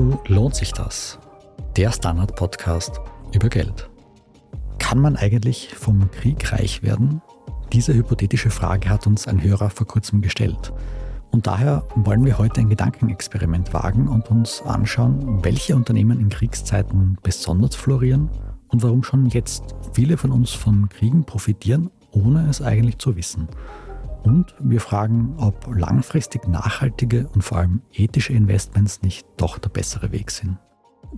Zu Lohnt sich das? Der Standard-Podcast über Geld. Kann man eigentlich vom Krieg reich werden? Diese hypothetische Frage hat uns ein Hörer vor kurzem gestellt. Und daher wollen wir heute ein Gedankenexperiment wagen und uns anschauen, welche Unternehmen in Kriegszeiten besonders florieren und warum schon jetzt viele von uns von Kriegen profitieren, ohne es eigentlich zu wissen. Und wir fragen, ob langfristig nachhaltige und vor allem ethische Investments nicht doch der bessere Weg sind.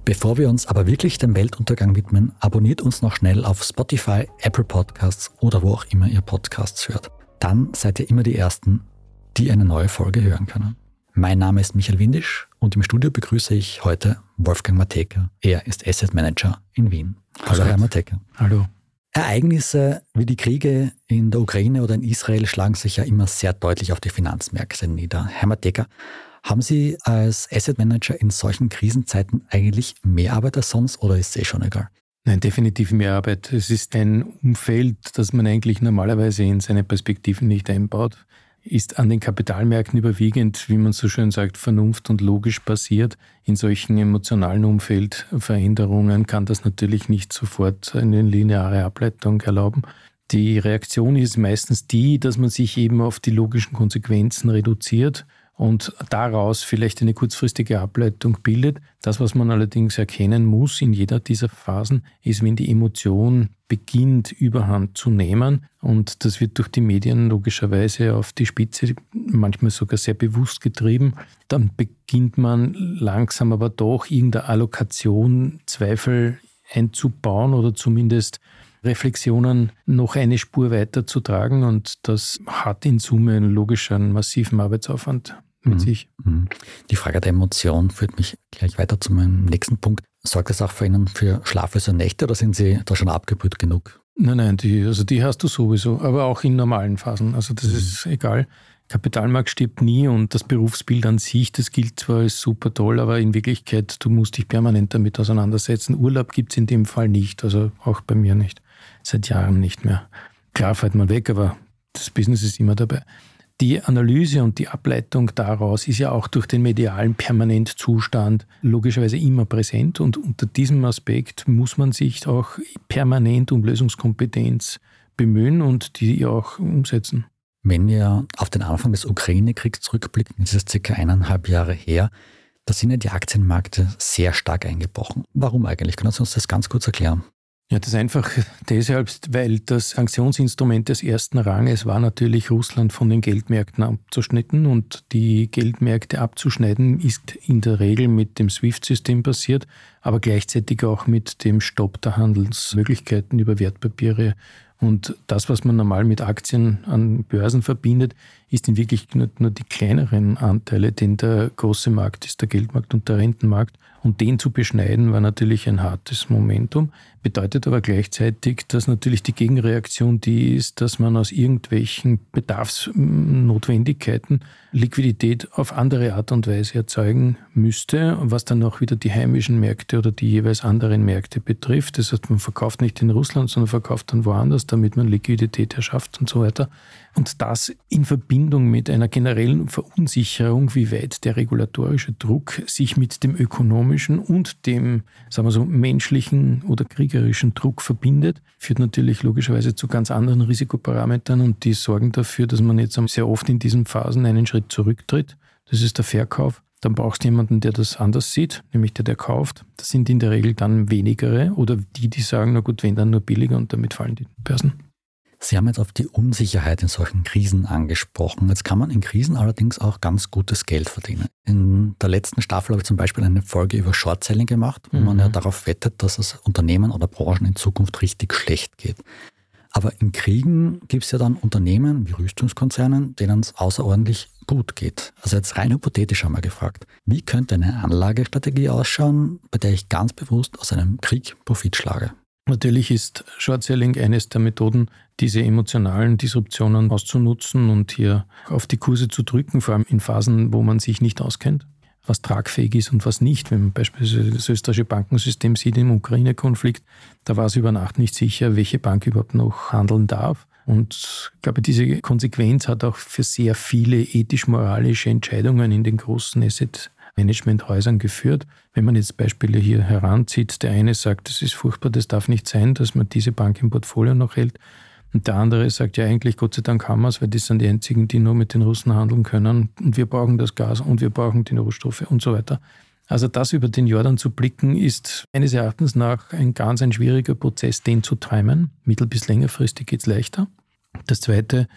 Bevor wir uns aber wirklich dem Weltuntergang widmen, abonniert uns noch schnell auf Spotify, Apple Podcasts oder wo auch immer ihr Podcasts hört. Dann seid ihr immer die Ersten, die eine neue Folge hören können. Mein Name ist Michael Windisch und im Studio begrüße ich heute Wolfgang Mateka. Er ist Asset Manager in Wien. Hallo, Herr Mateka. Hallo. Ereignisse wie die Kriege in der Ukraine oder in Israel schlagen sich ja immer sehr deutlich auf die Finanzmärkte nieder. Herr Mateka, haben Sie als Asset Manager in solchen Krisenzeiten eigentlich mehr Arbeit als sonst oder ist es eh schon egal? Nein, definitiv mehr Arbeit. Es ist ein Umfeld, das man eigentlich normalerweise in seine Perspektiven nicht einbaut ist an den Kapitalmärkten überwiegend, wie man so schön sagt, vernunft und logisch basiert. In solchen emotionalen Umfeldveränderungen kann das natürlich nicht sofort eine lineare Ableitung erlauben. Die Reaktion ist meistens die, dass man sich eben auf die logischen Konsequenzen reduziert und daraus vielleicht eine kurzfristige Ableitung bildet. Das, was man allerdings erkennen muss in jeder dieser Phasen, ist, wenn die Emotion beginnt, überhand zu nehmen. Und das wird durch die Medien logischerweise auf die Spitze, manchmal sogar sehr bewusst getrieben. Dann beginnt man langsam aber doch irgendeine Allokation, Zweifel einzubauen oder zumindest Reflexionen noch eine Spur weiter zu tragen. Und das hat in Summe einen logischen, massiven Arbeitsaufwand mit mhm. sich. Mhm. Die Frage der Emotion führt mich gleich weiter zu meinem nächsten Punkt. Sorgt das auch für Ihnen für schlaflose Nächte oder sind Sie da schon abgebrüht genug? Nein, nein, die, also die hast du sowieso, aber auch in normalen Phasen. Also das mhm. ist egal. Kapitalmarkt stirbt nie und das Berufsbild an sich, das gilt zwar als super toll, aber in Wirklichkeit, du musst dich permanent damit auseinandersetzen. Urlaub gibt es in dem Fall nicht, also auch bei mir nicht. Seit Jahren nicht mehr. Klar fällt man weg, aber das Business ist immer dabei. Die Analyse und die Ableitung daraus ist ja auch durch den medialen Permanentzustand logischerweise immer präsent und unter diesem Aspekt muss man sich auch permanent um Lösungskompetenz bemühen und die auch umsetzen. Wenn wir auf den Anfang des Ukraine-Kriegs zurückblicken, das ist circa eineinhalb Jahre her, da sind ja die Aktienmärkte sehr stark eingebrochen. Warum eigentlich? Können Sie uns das ganz kurz erklären? Ja, das einfach deshalb, weil das Sanktionsinstrument des ersten Ranges war natürlich Russland von den Geldmärkten abzuschnitten und die Geldmärkte abzuschneiden ist in der Regel mit dem SWIFT-System passiert, aber gleichzeitig auch mit dem Stopp der Handelsmöglichkeiten über Wertpapiere und das, was man normal mit Aktien an Börsen verbindet, ist in Wirklichkeit nur die kleineren Anteile, denn der große Markt ist der Geldmarkt und der Rentenmarkt. Und den zu beschneiden war natürlich ein hartes Momentum, bedeutet aber gleichzeitig, dass natürlich die Gegenreaktion die ist, dass man aus irgendwelchen Bedarfsnotwendigkeiten Liquidität auf andere Art und Weise erzeugen müsste, was dann auch wieder die heimischen Märkte oder die jeweils anderen Märkte betrifft. Das heißt, man verkauft nicht in Russland, sondern verkauft dann woanders, damit man Liquidität erschafft und so weiter. Und das in Verbindung mit einer generellen Verunsicherung, wie weit der regulatorische Druck sich mit dem ökonomischen und dem, sagen wir so, menschlichen oder kriegerischen Druck verbindet, führt natürlich logischerweise zu ganz anderen Risikoparametern und die sorgen dafür, dass man jetzt sehr oft in diesen Phasen einen Schritt zurücktritt. Das ist der Verkauf. Dann brauchst du jemanden, der das anders sieht, nämlich der, der kauft. Das sind in der Regel dann wenigere oder die, die sagen, na gut, wenn dann nur billiger und damit fallen die Börsen. Sie haben jetzt auf die Unsicherheit in solchen Krisen angesprochen. Jetzt kann man in Krisen allerdings auch ganz gutes Geld verdienen. In der letzten Staffel habe ich zum Beispiel eine Folge über Short-Selling gemacht, wo mhm. man ja mhm. darauf wettet, dass es Unternehmen oder Branchen in Zukunft richtig schlecht geht. Aber in Kriegen gibt es ja dann Unternehmen wie Rüstungskonzernen, denen es außerordentlich gut geht. Also jetzt rein hypothetisch einmal gefragt. Wie könnte eine Anlagestrategie ausschauen, bei der ich ganz bewusst aus einem Krieg Profit schlage? Natürlich ist Short Selling eines der Methoden, diese emotionalen Disruptionen auszunutzen und hier auf die Kurse zu drücken, vor allem in Phasen, wo man sich nicht auskennt, was tragfähig ist und was nicht. Wenn man beispielsweise das österreichische Bankensystem sieht im Ukraine-Konflikt, da war es über Nacht nicht sicher, welche Bank überhaupt noch handeln darf. Und ich glaube, diese Konsequenz hat auch für sehr viele ethisch-moralische Entscheidungen in den großen Asset Managementhäusern geführt. Wenn man jetzt Beispiele hier heranzieht, der eine sagt, das ist furchtbar, das darf nicht sein, dass man diese Bank im Portfolio noch hält. Und der andere sagt ja eigentlich, Gott sei Dank haben wir es, weil das sind die einzigen, die nur mit den Russen handeln können. Und wir brauchen das Gas und wir brauchen die Rohstoffe und so weiter. Also das über den Jordan zu blicken, ist meines Erachtens nach ein ganz ein schwieriger Prozess, den zu timen. Mittel- bis längerfristig geht es leichter. Das Zweite,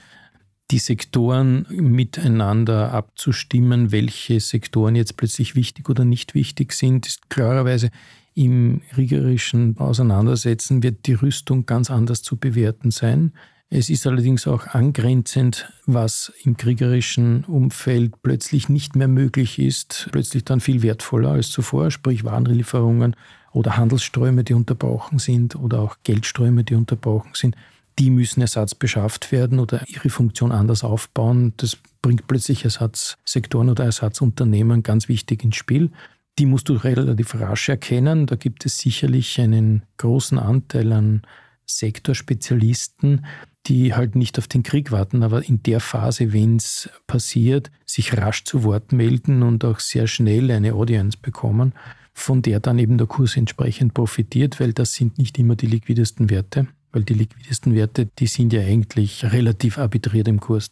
die Sektoren miteinander abzustimmen, welche Sektoren jetzt plötzlich wichtig oder nicht wichtig sind, ist klarerweise im kriegerischen Auseinandersetzen wird die Rüstung ganz anders zu bewerten sein. Es ist allerdings auch angrenzend, was im kriegerischen Umfeld plötzlich nicht mehr möglich ist, plötzlich dann viel wertvoller als zuvor, sprich Warenlieferungen oder Handelsströme, die unterbrochen sind oder auch Geldströme, die unterbrochen sind. Die müssen Ersatz beschafft werden oder ihre Funktion anders aufbauen. Das bringt plötzlich Ersatzsektoren oder Ersatzunternehmen ganz wichtig ins Spiel. Die musst du relativ rasch erkennen. Da gibt es sicherlich einen großen Anteil an Sektorspezialisten, die halt nicht auf den Krieg warten, aber in der Phase, wenn es passiert, sich rasch zu Wort melden und auch sehr schnell eine Audience bekommen, von der dann eben der Kurs entsprechend profitiert, weil das sind nicht immer die liquidesten Werte, weil die liquidesten Werte, die sind ja eigentlich relativ arbitriert im Kurs.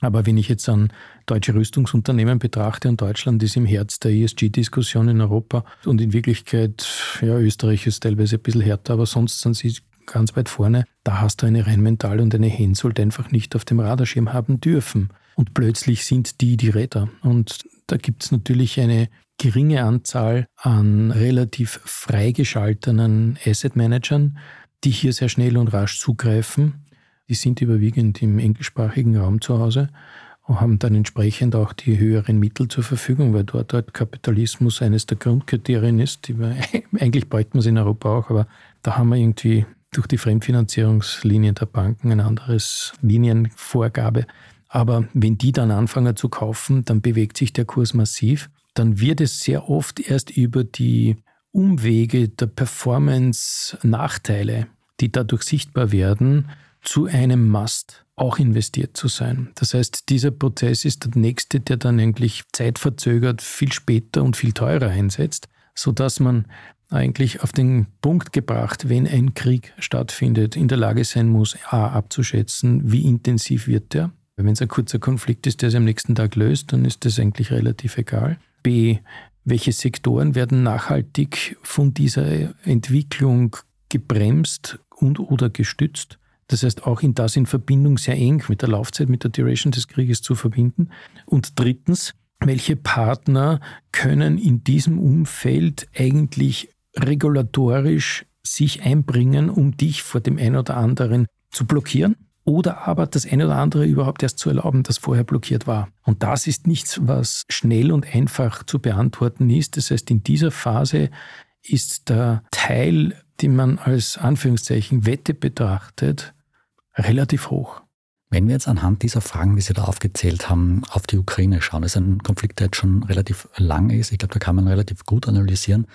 Aber wenn ich jetzt an deutsche Rüstungsunternehmen betrachte und Deutschland ist im Herz der ESG-Diskussion in Europa und in Wirklichkeit, ja, Österreich ist teilweise ein bisschen härter, aber sonst sind sie ganz weit vorne. Da hast du eine Rheinmetall und eine Hensoldt einfach nicht auf dem Radarschirm haben dürfen. Und plötzlich sind die die Räder. Und da gibt es natürlich eine geringe Anzahl an relativ freigeschalteten Asset Managern, die hier sehr schnell und rasch zugreifen die sind überwiegend im englischsprachigen Raum zu Hause und haben dann entsprechend auch die höheren Mittel zur Verfügung, weil dort halt Kapitalismus eines der Grundkriterien ist. Die wir, eigentlich bräuchte man es in Europa auch, aber da haben wir irgendwie durch die Fremdfinanzierungslinien der Banken ein anderes Linienvorgabe. Aber wenn die dann anfangen zu kaufen, dann bewegt sich der Kurs massiv. Dann wird es sehr oft erst über die Umwege der Performance-Nachteile, die dadurch sichtbar werden, zu einem Must auch investiert zu sein. Das heißt, dieser Prozess ist der nächste, der dann eigentlich zeitverzögert viel später und viel teurer einsetzt, sodass man eigentlich auf den Punkt gebracht, wenn ein Krieg stattfindet, in der Lage sein muss, a abzuschätzen, wie intensiv wird der. Wenn es ein kurzer Konflikt ist, der sich am nächsten Tag löst, dann ist das eigentlich relativ egal. B, welche Sektoren werden nachhaltig von dieser Entwicklung gebremst und oder gestützt? Das heißt, auch in das in Verbindung sehr eng mit der Laufzeit, mit der Duration des Krieges zu verbinden. Und drittens, welche Partner können in diesem Umfeld eigentlich regulatorisch sich einbringen, um dich vor dem einen oder anderen zu blockieren? Oder aber das eine oder andere überhaupt erst zu erlauben, das vorher blockiert war. Und das ist nichts, was schnell und einfach zu beantworten ist. Das heißt, in dieser Phase ist der Teil, den man als Anführungszeichen Wette betrachtet, relativ hoch. Wenn wir jetzt anhand dieser Fragen, die Sie da aufgezählt haben, auf die Ukraine schauen, das ist ein Konflikt, der jetzt schon relativ lang ist. Ich glaube, da kann man relativ gut analysieren.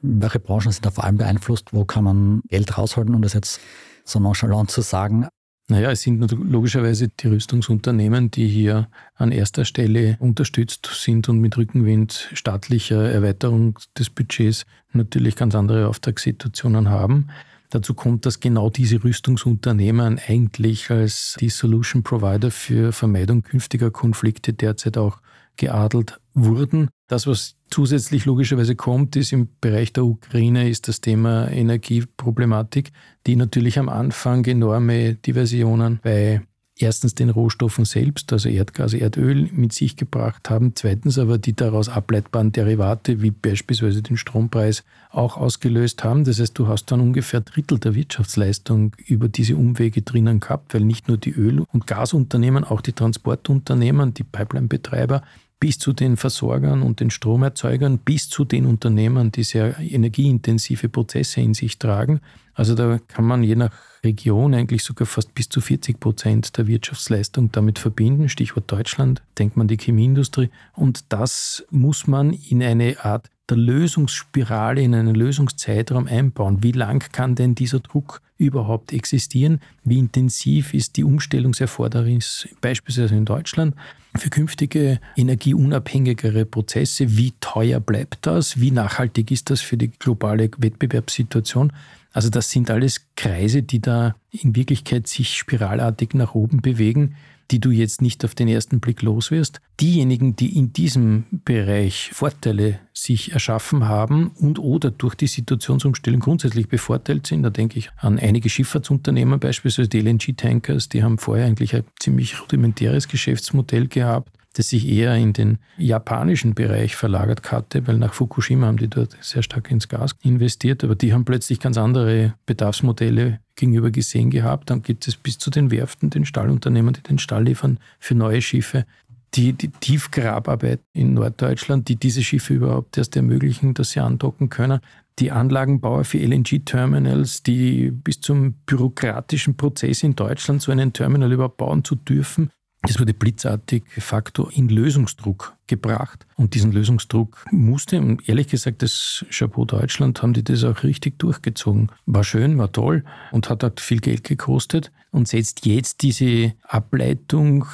Welche Branchen sind da vor allem beeinflusst? Wo kann man Geld rausholen, um das jetzt so nonchalant zu sagen? Naja, es sind logischerweise die Rüstungsunternehmen, die hier an erster Stelle unterstützt sind und mit Rückenwind staatlicher Erweiterung des Budgets natürlich ganz andere Auftragssituationen haben. Dazu kommt, dass genau diese Rüstungsunternehmen eigentlich als die Solution Provider für Vermeidung künftiger Konflikte derzeit auch geadelt wurden. Das, was zusätzlich logischerweise kommt, ist im Bereich der Ukraine, ist das Thema Energieproblematik, die natürlich am Anfang enorme Diversionen bei erstens den Rohstoffen selbst, also Erdgas, Erdöl, mit sich gebracht haben. Zweitens aber die daraus ableitbaren Derivate, wie beispielsweise den Strompreis, auch ausgelöst haben. Das heißt, du hast dann ungefähr Drittel der Wirtschaftsleistung über diese Umwege drinnen gehabt, weil nicht nur die Öl- und Gasunternehmen, auch die Transportunternehmen, die Pipeline-Betreiber, bis zu den Versorgern und den Stromerzeugern, bis zu den Unternehmen, die sehr energieintensive Prozesse in sich tragen. Also da kann man je nach Region eigentlich sogar fast bis zu 40 Prozent der Wirtschaftsleistung damit verbinden. Stichwort Deutschland, denkt man die Chemieindustrie. Und das muss man in eine Art der Lösungsspirale in einen Lösungszeitraum einbauen. Wie lang kann denn dieser Druck überhaupt existieren? Wie intensiv ist die Umstellungserfordernis beispielsweise in Deutschland für künftige energieunabhängigere Prozesse? Wie teuer bleibt das? Wie nachhaltig ist das für die globale Wettbewerbssituation? Also das sind alles Kreise, die da in Wirklichkeit sich spiralartig nach oben bewegen die du jetzt nicht auf den ersten Blick los wirst. Diejenigen, die in diesem Bereich Vorteile sich erschaffen haben und oder durch die Situationsumstellung grundsätzlich bevorteilt sind, da denke ich an einige Schifffahrtsunternehmen, beispielsweise die LNG-Tankers, die haben vorher eigentlich ein ziemlich rudimentäres Geschäftsmodell gehabt das sich eher in den japanischen Bereich verlagert hatte, weil nach Fukushima haben die dort sehr stark ins Gas investiert, aber die haben plötzlich ganz andere Bedarfsmodelle gegenüber gesehen gehabt. Dann gibt es bis zu den Werften, den Stallunternehmen, die den Stall liefern für neue Schiffe. Die, die Tiefgrabarbeit in Norddeutschland, die diese Schiffe überhaupt erst ermöglichen, dass sie andocken können. Die Anlagenbauer für LNG-Terminals, die bis zum bürokratischen Prozess in Deutschland so einen Terminal überhaupt bauen zu dürfen, das wurde blitzartig de facto in Lösungsdruck gebracht. Und diesen Lösungsdruck musste, und ehrlich gesagt, das Chapeau Deutschland haben die das auch richtig durchgezogen. War schön, war toll und hat auch viel Geld gekostet und setzt jetzt diese Ableitung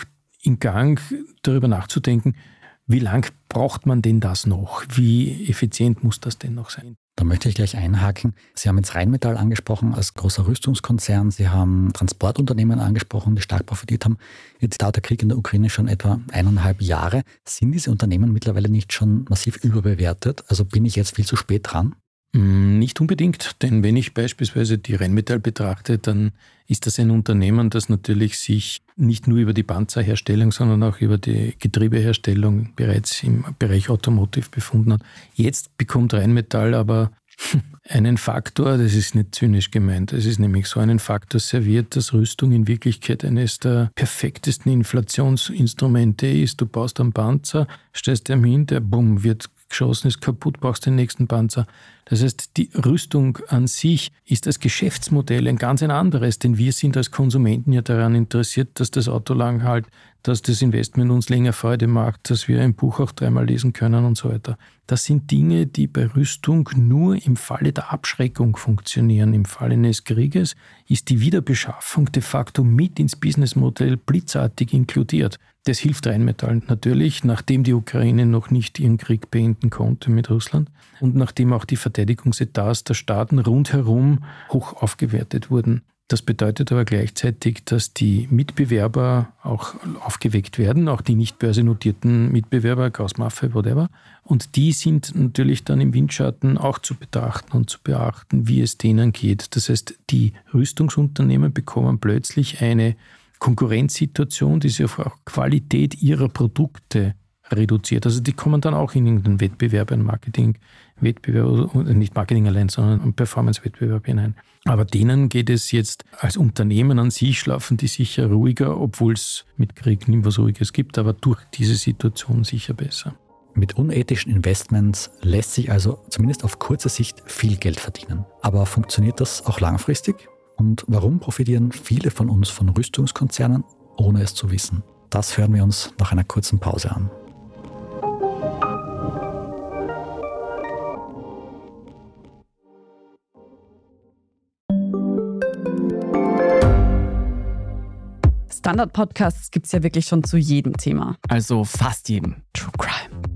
in Gang, darüber nachzudenken, wie lang braucht man denn das noch? Wie effizient muss das denn noch sein? Da möchte ich gleich einhaken. Sie haben jetzt Rheinmetall angesprochen als großer Rüstungskonzern. Sie haben Transportunternehmen angesprochen, die stark profitiert haben. Jetzt dauert der Krieg in der Ukraine schon etwa eineinhalb Jahre. Sind diese Unternehmen mittlerweile nicht schon massiv überbewertet? Also bin ich jetzt viel zu spät dran? Mm, nicht unbedingt, denn wenn ich beispielsweise die Rheinmetall betrachte, dann ist das ein Unternehmen, das natürlich sich nicht nur über die Panzerherstellung, sondern auch über die Getriebeherstellung bereits im Bereich Automotive befunden hat. Jetzt bekommt Rheinmetall aber einen Faktor, das ist nicht zynisch gemeint, es ist nämlich so einen Faktor serviert, dass Rüstung in Wirklichkeit eines der perfektesten Inflationsinstrumente ist. Du baust einen Panzer, stellst ihm hin, der bumm, wird geschossen, ist kaputt, brauchst den nächsten Panzer. Das heißt, die Rüstung an sich ist als Geschäftsmodell ein ganz ein anderes, denn wir sind als Konsumenten ja daran interessiert, dass das Auto lang halt, dass das Investment uns länger Freude macht, dass wir ein Buch auch dreimal lesen können und so weiter. Das sind Dinge, die bei Rüstung nur im Falle der Abschreckung funktionieren. Im Falle eines Krieges ist die Wiederbeschaffung de facto mit ins Businessmodell blitzartig inkludiert. Das hilft Rheinmetall natürlich, nachdem die Ukraine noch nicht ihren Krieg beenden konnte mit Russland und nachdem auch die Verteidigungsetats der Staaten rundherum hoch aufgewertet wurden. Das bedeutet aber gleichzeitig, dass die Mitbewerber auch aufgeweckt werden, auch die nicht börsennotierten Mitbewerber, Krausmaffe, whatever. Und die sind natürlich dann im Windschatten auch zu betrachten und zu beachten, wie es denen geht. Das heißt, die Rüstungsunternehmen bekommen plötzlich eine Konkurrenzsituation, die sich auf Qualität ihrer Produkte reduziert. Also die kommen dann auch in irgendeinen Wettbewerb, einen Marketing-Wettbewerb, nicht Marketing allein, sondern einen Performance-Wettbewerb hinein. Aber denen geht es jetzt als Unternehmen an sich, schlafen die sicher ruhiger, obwohl es mit Krieg nicht was Ruhiges gibt, aber durch diese Situation sicher besser. Mit unethischen Investments lässt sich also zumindest auf kurze Sicht viel Geld verdienen. Aber funktioniert das auch langfristig? Und warum profitieren viele von uns von Rüstungskonzernen, ohne es zu wissen? Das hören wir uns nach einer kurzen Pause an. Standard-Podcasts gibt es ja wirklich schon zu jedem Thema. Also fast jedem. True Crime.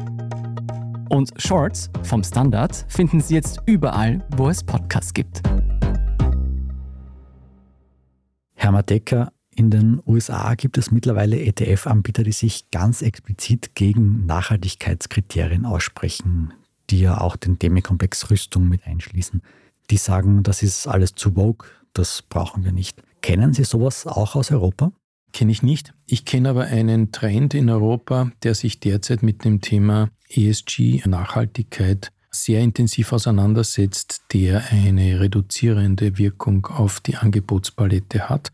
Und Shorts vom Standard finden Sie jetzt überall, wo es Podcasts gibt. Herr Decker, in den USA gibt es mittlerweile ETF-Anbieter, die sich ganz explizit gegen Nachhaltigkeitskriterien aussprechen, die ja auch den Demi-Komplex Rüstung mit einschließen. Die sagen, das ist alles zu vogue, das brauchen wir nicht. Kennen Sie sowas auch aus Europa? Kenne ich nicht. Ich kenne aber einen Trend in Europa, der sich derzeit mit dem Thema ESG, Nachhaltigkeit sehr intensiv auseinandersetzt, der eine reduzierende Wirkung auf die Angebotspalette hat.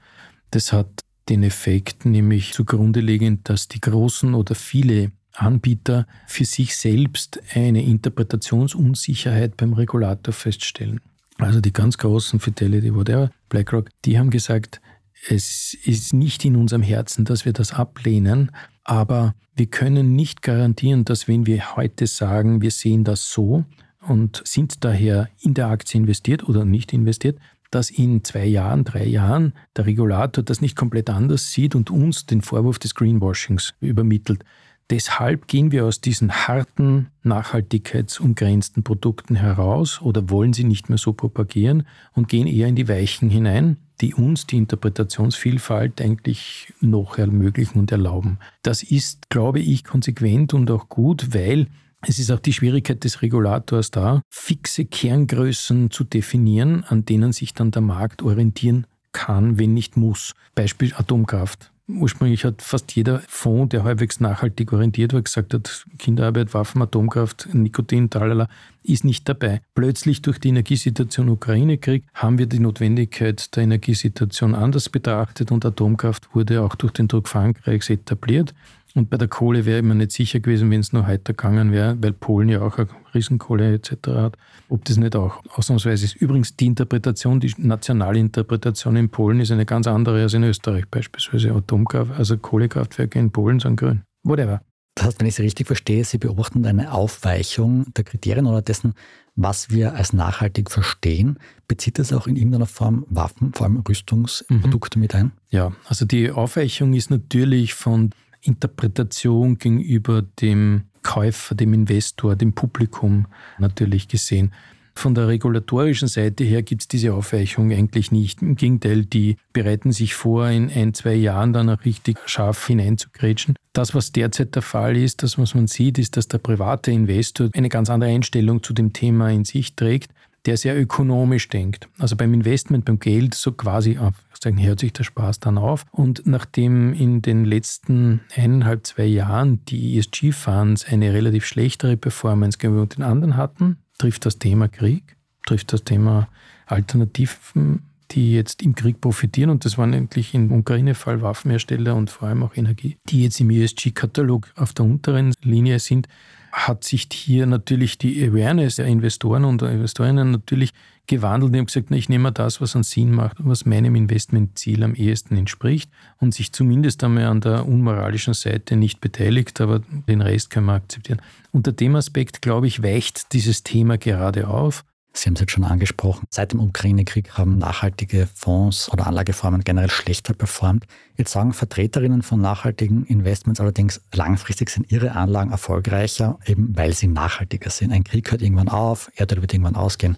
Das hat den Effekt nämlich zugrunde liegend, dass die großen oder viele Anbieter für sich selbst eine Interpretationsunsicherheit beim Regulator feststellen. Also die ganz großen Fidelity, whatever, BlackRock, die haben gesagt, es ist nicht in unserem Herzen, dass wir das ablehnen, aber wir können nicht garantieren, dass wenn wir heute sagen, wir sehen das so und sind daher in der Aktie investiert oder nicht investiert, dass in zwei Jahren, drei Jahren der Regulator das nicht komplett anders sieht und uns den Vorwurf des Greenwashings übermittelt. Deshalb gehen wir aus diesen harten, nachhaltigkeitsumgrenzten Produkten heraus oder wollen sie nicht mehr so propagieren und gehen eher in die Weichen hinein, die uns die Interpretationsvielfalt eigentlich noch ermöglichen und erlauben. Das ist, glaube ich, konsequent und auch gut, weil es ist auch die Schwierigkeit des Regulators da, fixe Kerngrößen zu definieren, an denen sich dann der Markt orientieren kann, wenn nicht muss. Beispiel Atomkraft. Ursprünglich hat fast jeder Fonds, der halbwegs nachhaltig orientiert war, gesagt hat, Kinderarbeit, Waffen, Atomkraft, Nikotin, talala, ist nicht dabei. Plötzlich durch die Energiesituation Ukraine-Krieg haben wir die Notwendigkeit der Energiesituation anders betrachtet und Atomkraft wurde auch durch den Druck Frankreichs etabliert. Und bei der Kohle wäre ich mir nicht sicher gewesen, wenn es nur heute gegangen wäre, weil Polen ja auch eine Riesenkohle etc. hat, ob das nicht auch ausnahmsweise ist. Übrigens, die Interpretation, die nationale Interpretation in Polen ist eine ganz andere als in Österreich beispielsweise. Atomkraft, also Kohlekraftwerke in Polen sind grün. Whatever. Das heißt, wenn ich Sie richtig verstehe, Sie beobachten eine Aufweichung der Kriterien oder dessen, was wir als nachhaltig verstehen. Bezieht das auch in irgendeiner Form Waffen, vor allem Rüstungsprodukte mhm. mit ein? Ja, also die Aufweichung ist natürlich von Interpretation gegenüber dem Käufer, dem Investor, dem Publikum natürlich gesehen. Von der regulatorischen Seite her gibt es diese Aufweichung eigentlich nicht. Im Gegenteil, die bereiten sich vor, in ein, zwei Jahren dann auch richtig scharf hineinzugrätschen. Das, was derzeit der Fall ist, das, was man sieht, ist, dass der private Investor eine ganz andere Einstellung zu dem Thema in sich trägt der sehr ökonomisch denkt. Also beim Investment, beim Geld, so quasi auf sagen, hört sich der Spaß dann auf. Und nachdem in den letzten eineinhalb, zwei Jahren die ESG-Funds eine relativ schlechtere Performance gegenüber den anderen hatten, trifft das Thema Krieg, trifft das Thema Alternativen, die jetzt im Krieg profitieren. Und das waren eigentlich im Ukraine-Fall Waffenhersteller und vor allem auch Energie, die jetzt im ESG-Katalog auf der unteren Linie sind hat sich hier natürlich die Awareness der Investoren und der Investorinnen natürlich gewandelt. Die haben gesagt, ich nehme das, was einen Sinn macht und was meinem Investmentziel am ehesten entspricht und sich zumindest einmal an der unmoralischen Seite nicht beteiligt, aber den Rest können wir akzeptieren. Unter dem Aspekt, glaube ich, weicht dieses Thema gerade auf. Sie haben es jetzt schon angesprochen. Seit dem Ukraine-Krieg haben nachhaltige Fonds oder Anlageformen generell schlechter performt. Jetzt sagen Vertreterinnen von nachhaltigen Investments allerdings, langfristig sind ihre Anlagen erfolgreicher, eben weil sie nachhaltiger sind. Ein Krieg hört irgendwann auf, Erdöl wird irgendwann ausgehen.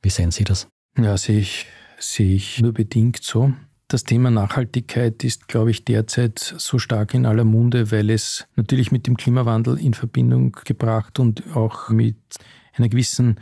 Wie sehen Sie das? Ja, sehe ich, sehe ich nur bedingt so. Das Thema Nachhaltigkeit ist, glaube ich, derzeit so stark in aller Munde, weil es natürlich mit dem Klimawandel in Verbindung gebracht und auch mit einer gewissen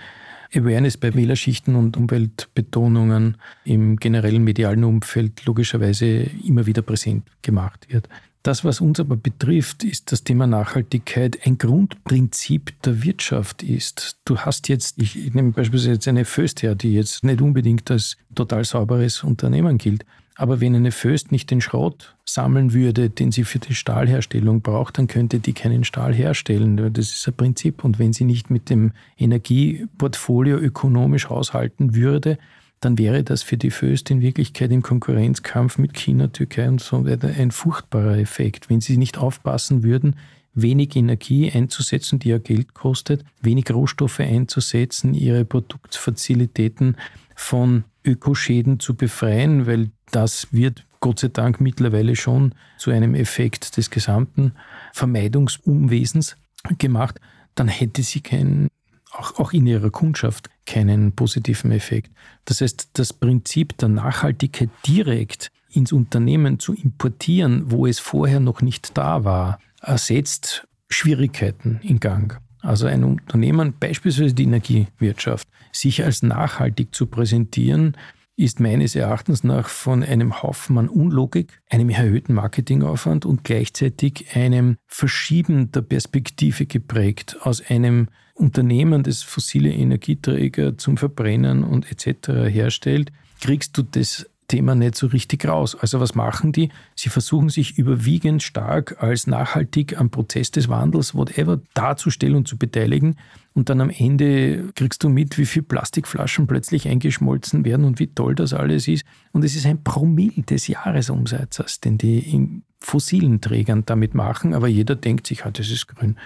Awareness bei Wählerschichten und Umweltbetonungen im generellen medialen Umfeld logischerweise immer wieder präsent gemacht wird. Das, was uns aber betrifft, ist das Thema Nachhaltigkeit ein Grundprinzip der Wirtschaft ist. Du hast jetzt, ich nehme beispielsweise jetzt eine Föst her, die jetzt nicht unbedingt als total sauberes Unternehmen gilt, aber wenn eine Föst nicht den Schrott sammeln würde, den sie für die Stahlherstellung braucht, dann könnte die keinen Stahl herstellen. Das ist ein Prinzip. Und wenn sie nicht mit dem Energieportfolio ökonomisch haushalten würde, dann wäre das für die Föst in Wirklichkeit im Konkurrenzkampf mit China, Türkei und so weiter ein furchtbarer Effekt. Wenn sie nicht aufpassen würden, wenig Energie einzusetzen, die ja Geld kostet, wenig Rohstoffe einzusetzen, ihre Produktfazilitäten von Ökoschäden zu befreien, weil das wird Gott sei Dank mittlerweile schon zu einem Effekt des gesamten Vermeidungsumwesens gemacht, dann hätte sie keinen, auch, auch in ihrer Kundschaft keinen positiven Effekt. Das heißt, das Prinzip der Nachhaltigkeit direkt ins Unternehmen zu importieren, wo es vorher noch nicht da war, ersetzt Schwierigkeiten in Gang. Also ein Unternehmen, beispielsweise die Energiewirtschaft, sich als nachhaltig zu präsentieren, ist meines Erachtens nach von einem Haufen an Unlogik, einem erhöhten Marketingaufwand und gleichzeitig einem Verschieben der Perspektive geprägt aus einem Unternehmen, das fossile Energieträger zum Verbrennen und etc. herstellt, kriegst du das Thema nicht so richtig raus. Also was machen die? Sie versuchen sich überwiegend stark als nachhaltig am Prozess des Wandels, whatever, darzustellen und zu beteiligen. Und dann am Ende kriegst du mit, wie viele Plastikflaschen plötzlich eingeschmolzen werden und wie toll das alles ist. Und es ist ein Promille des Jahresumsatzes, den die in fossilen Trägern damit machen. Aber jeder denkt sich, ah, das ist grün.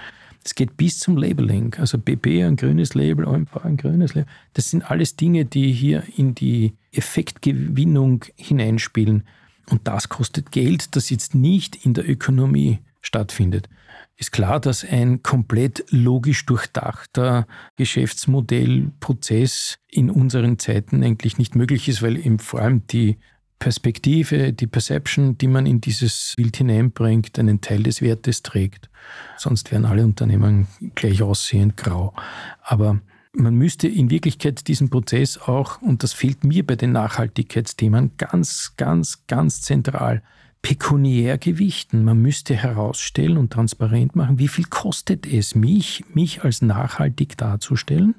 Es geht bis zum Labeling. Also BP ein grünes Label, OMV ein grünes Label. Das sind alles Dinge, die hier in die Effektgewinnung hineinspielen. Und das kostet Geld, das jetzt nicht in der Ökonomie stattfindet. Ist klar, dass ein komplett logisch durchdachter Geschäftsmodellprozess in unseren Zeiten eigentlich nicht möglich ist, weil eben vor allem die Perspektive, die Perception, die man in dieses Bild hineinbringt, einen Teil des Wertes trägt. Sonst wären alle Unternehmen gleich aussehend grau. Aber man müsste in Wirklichkeit diesen Prozess auch, und das fehlt mir bei den Nachhaltigkeitsthemen ganz, ganz, ganz zentral, pekuniär gewichten. Man müsste herausstellen und transparent machen, wie viel kostet es mich, mich als nachhaltig darzustellen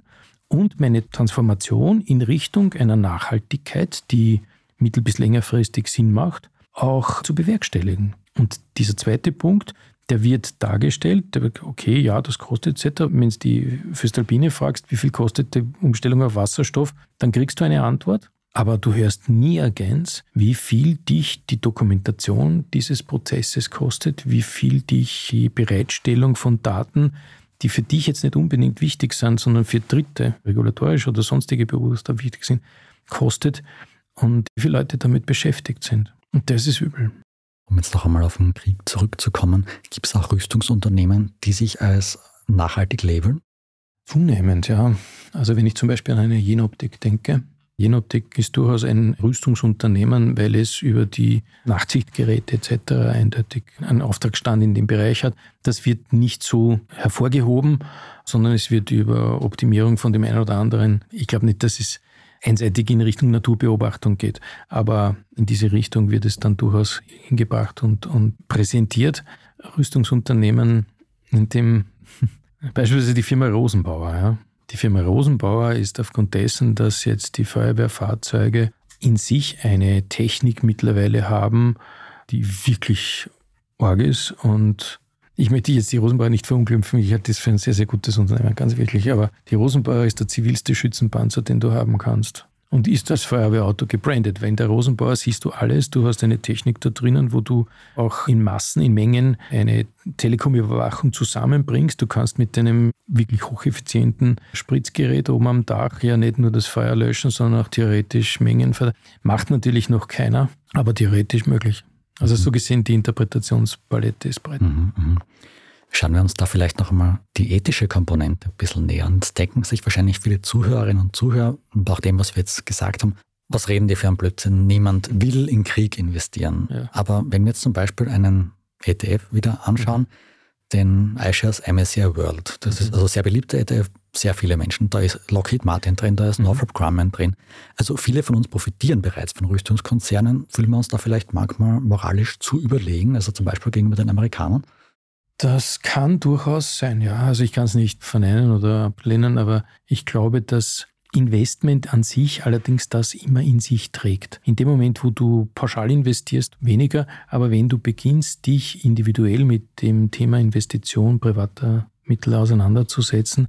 und meine Transformation in Richtung einer Nachhaltigkeit, die mittel- bis längerfristig Sinn macht, auch zu bewerkstelligen. Und dieser zweite Punkt, der wird dargestellt, der wird, okay, ja, das kostet etc. Wenn du die Föstalpine fragst, wie viel kostet die Umstellung auf Wasserstoff, dann kriegst du eine Antwort. Aber du hörst nie ergänzt, wie viel dich die Dokumentation dieses Prozesses kostet, wie viel dich die Bereitstellung von Daten, die für dich jetzt nicht unbedingt wichtig sind, sondern für Dritte, regulatorisch oder sonstige da wichtig sind, kostet und wie viele Leute damit beschäftigt sind. Und das ist übel. Um jetzt noch einmal auf den Krieg zurückzukommen, gibt es auch Rüstungsunternehmen, die sich als nachhaltig labeln? Zunehmend, ja. Also wenn ich zum Beispiel an eine Jenoptik denke, Jenoptik ist durchaus ein Rüstungsunternehmen, weil es über die Nachtsichtgeräte etc. eindeutig einen Auftragsstand in dem Bereich hat. Das wird nicht so hervorgehoben, sondern es wird über Optimierung von dem einen oder anderen. Ich glaube nicht, dass es einseitig in Richtung Naturbeobachtung geht. Aber in diese Richtung wird es dann durchaus hingebracht und, und präsentiert. Rüstungsunternehmen, in dem beispielsweise die Firma Rosenbauer. Ja. Die Firma Rosenbauer ist aufgrund dessen, dass jetzt die Feuerwehrfahrzeuge in sich eine Technik mittlerweile haben, die wirklich arg ist und ich möchte jetzt die Rosenbauer nicht verunglimpfen, ich halte das für ein sehr, sehr gutes Unternehmen, ganz wirklich, aber die Rosenbauer ist der zivilste Schützenpanzer, den du haben kannst. Und ist das Feuerwehrauto gebrandet. Weil in der Rosenbauer siehst du alles. Du hast eine Technik da drinnen, wo du auch in Massen, in Mengen eine Telekom-Überwachung zusammenbringst. Du kannst mit deinem wirklich hocheffizienten Spritzgerät oben am Dach ja nicht nur das Feuer löschen, sondern auch theoretisch Mengen. Macht natürlich noch keiner, aber theoretisch möglich. Also so gesehen, die Interpretationspalette ist breit. Mhm, mh. Schauen wir uns da vielleicht noch einmal die ethische Komponente ein bisschen näher an. Es denken sich wahrscheinlich viele Zuhörerinnen und Zuhörer, und auch dem, was wir jetzt gesagt haben, was reden die für einen Blödsinn? Niemand will in Krieg investieren. Ja. Aber wenn wir jetzt zum Beispiel einen ETF wieder anschauen, mhm. den iShares MSCI World, das mhm. ist also sehr beliebter ETF, sehr viele Menschen. Da ist Lockheed Martin drin, da ist mhm. Northrop Grumman drin. Also viele von uns profitieren bereits von Rüstungskonzernen. Fühlen wir uns da vielleicht manchmal moralisch zu überlegen, also zum Beispiel gegenüber den Amerikanern? Das kann durchaus sein, ja. Also ich kann es nicht verneinen oder ablehnen, aber ich glaube, dass Investment an sich allerdings das immer in sich trägt. In dem Moment, wo du pauschal investierst, weniger, aber wenn du beginnst, dich individuell mit dem Thema Investition privater Mittel auseinanderzusetzen,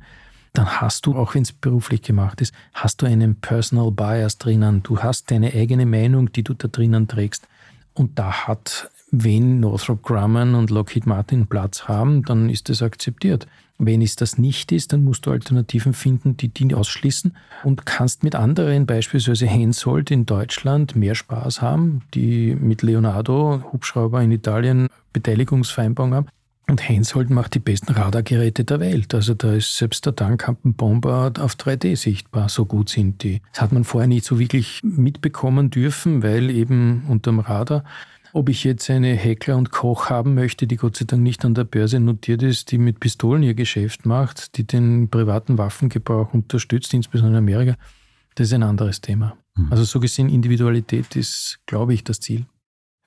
dann hast du, auch wenn es beruflich gemacht ist, hast du einen Personal Bias drinnen. Du hast deine eigene Meinung, die du da drinnen trägst. Und da hat, wenn Northrop Grumman und Lockheed Martin Platz haben, dann ist das akzeptiert. Wenn es das nicht ist, dann musst du Alternativen finden, die die ausschließen und kannst mit anderen, beispielsweise Hensoldt in Deutschland, mehr Spaß haben, die mit Leonardo Hubschrauber in Italien Beteiligungsvereinbarung haben. Und Hensoldt macht die besten Radargeräte der Welt. Also da ist selbst der Tankkampenbomber auf 3D sichtbar. So gut sind die. Das hat man vorher nicht so wirklich mitbekommen dürfen, weil eben unterm Radar ob ich jetzt eine Heckler und Koch haben möchte, die Gott sei Dank nicht an der Börse notiert ist, die mit Pistolen ihr Geschäft macht, die den privaten Waffengebrauch unterstützt, insbesondere in Amerika, das ist ein anderes Thema. Mhm. Also so gesehen, Individualität ist, glaube ich, das Ziel.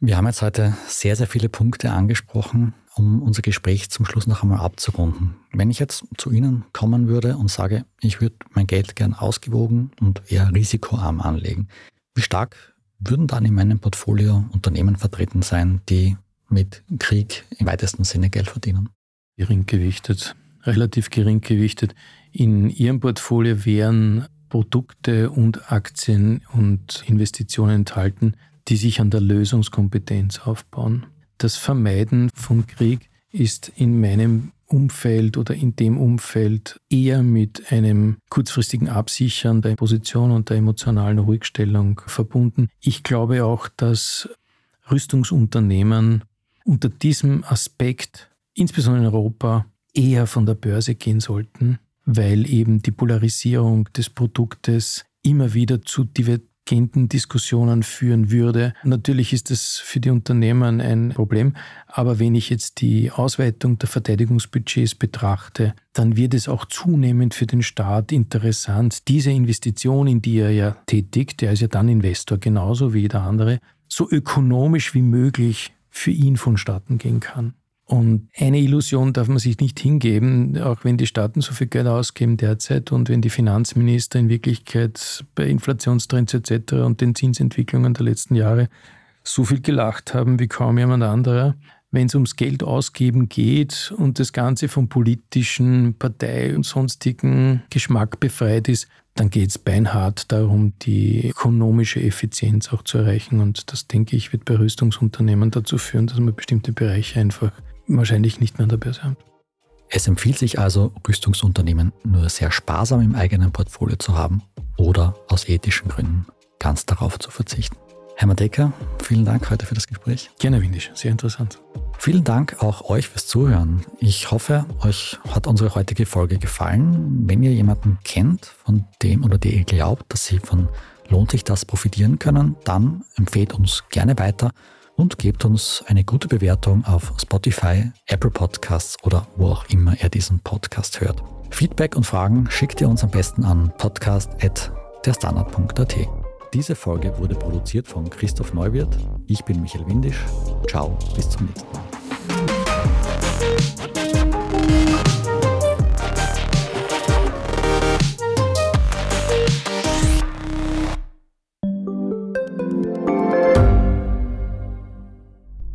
Wir haben jetzt heute sehr, sehr viele Punkte angesprochen, um unser Gespräch zum Schluss noch einmal abzurunden. Wenn ich jetzt zu Ihnen kommen würde und sage, ich würde mein Geld gern ausgewogen und eher risikoarm anlegen, wie stark würden dann in meinem Portfolio Unternehmen vertreten sein, die mit Krieg im weitesten Sinne Geld verdienen? Gering gewichtet, relativ gering gewichtet. In Ihrem Portfolio wären Produkte und Aktien und Investitionen enthalten, die sich an der Lösungskompetenz aufbauen. Das Vermeiden von Krieg ist in meinem Umfeld oder in dem Umfeld eher mit einem kurzfristigen Absichern der Position und der emotionalen Ruhigstellung verbunden. Ich glaube auch, dass Rüstungsunternehmen unter diesem Aspekt, insbesondere in Europa, eher von der Börse gehen sollten, weil eben die Polarisierung des Produktes immer wieder zu divergenten Diskussionen führen würde. Natürlich ist es für die Unternehmen ein Problem, aber wenn ich jetzt die Ausweitung der Verteidigungsbudgets betrachte, dann wird es auch zunehmend für den Staat interessant, diese Investition, in die er ja tätigt, der ist ja dann Investor genauso wie jeder andere, so ökonomisch wie möglich für ihn vonstatten gehen kann. Und eine Illusion darf man sich nicht hingeben, auch wenn die Staaten so viel Geld ausgeben derzeit und wenn die Finanzminister in Wirklichkeit bei Inflationstrends etc. und den Zinsentwicklungen der letzten Jahre so viel gelacht haben wie kaum jemand anderer. Wenn es ums Geld ausgeben geht und das Ganze vom politischen, Partei- und sonstigen Geschmack befreit ist, dann geht es beinhart darum, die ökonomische Effizienz auch zu erreichen. Und das, denke ich, wird bei Rüstungsunternehmen dazu führen, dass man bestimmte Bereiche einfach wahrscheinlich nicht mehr an der Börse haben. Es empfiehlt sich also, Rüstungsunternehmen nur sehr sparsam im eigenen Portfolio zu haben oder aus ethischen Gründen ganz darauf zu verzichten. Herr Madecker, vielen Dank heute für das Gespräch. Gerne, Windisch. Sehr interessant. Vielen Dank auch euch fürs Zuhören. Ich hoffe, euch hat unsere heutige Folge gefallen. Wenn ihr jemanden kennt, von dem oder der ihr glaubt, dass sie von lohnt sich das profitieren können, dann empfehlt uns gerne weiter und gebt uns eine gute Bewertung auf Spotify, Apple Podcasts oder wo auch immer ihr diesen Podcast hört. Feedback und Fragen schickt ihr uns am besten an podcast.derstandard.at. Diese Folge wurde produziert von Christoph Neuwirth. Ich bin Michael Windisch. Ciao, bis zum nächsten Mal.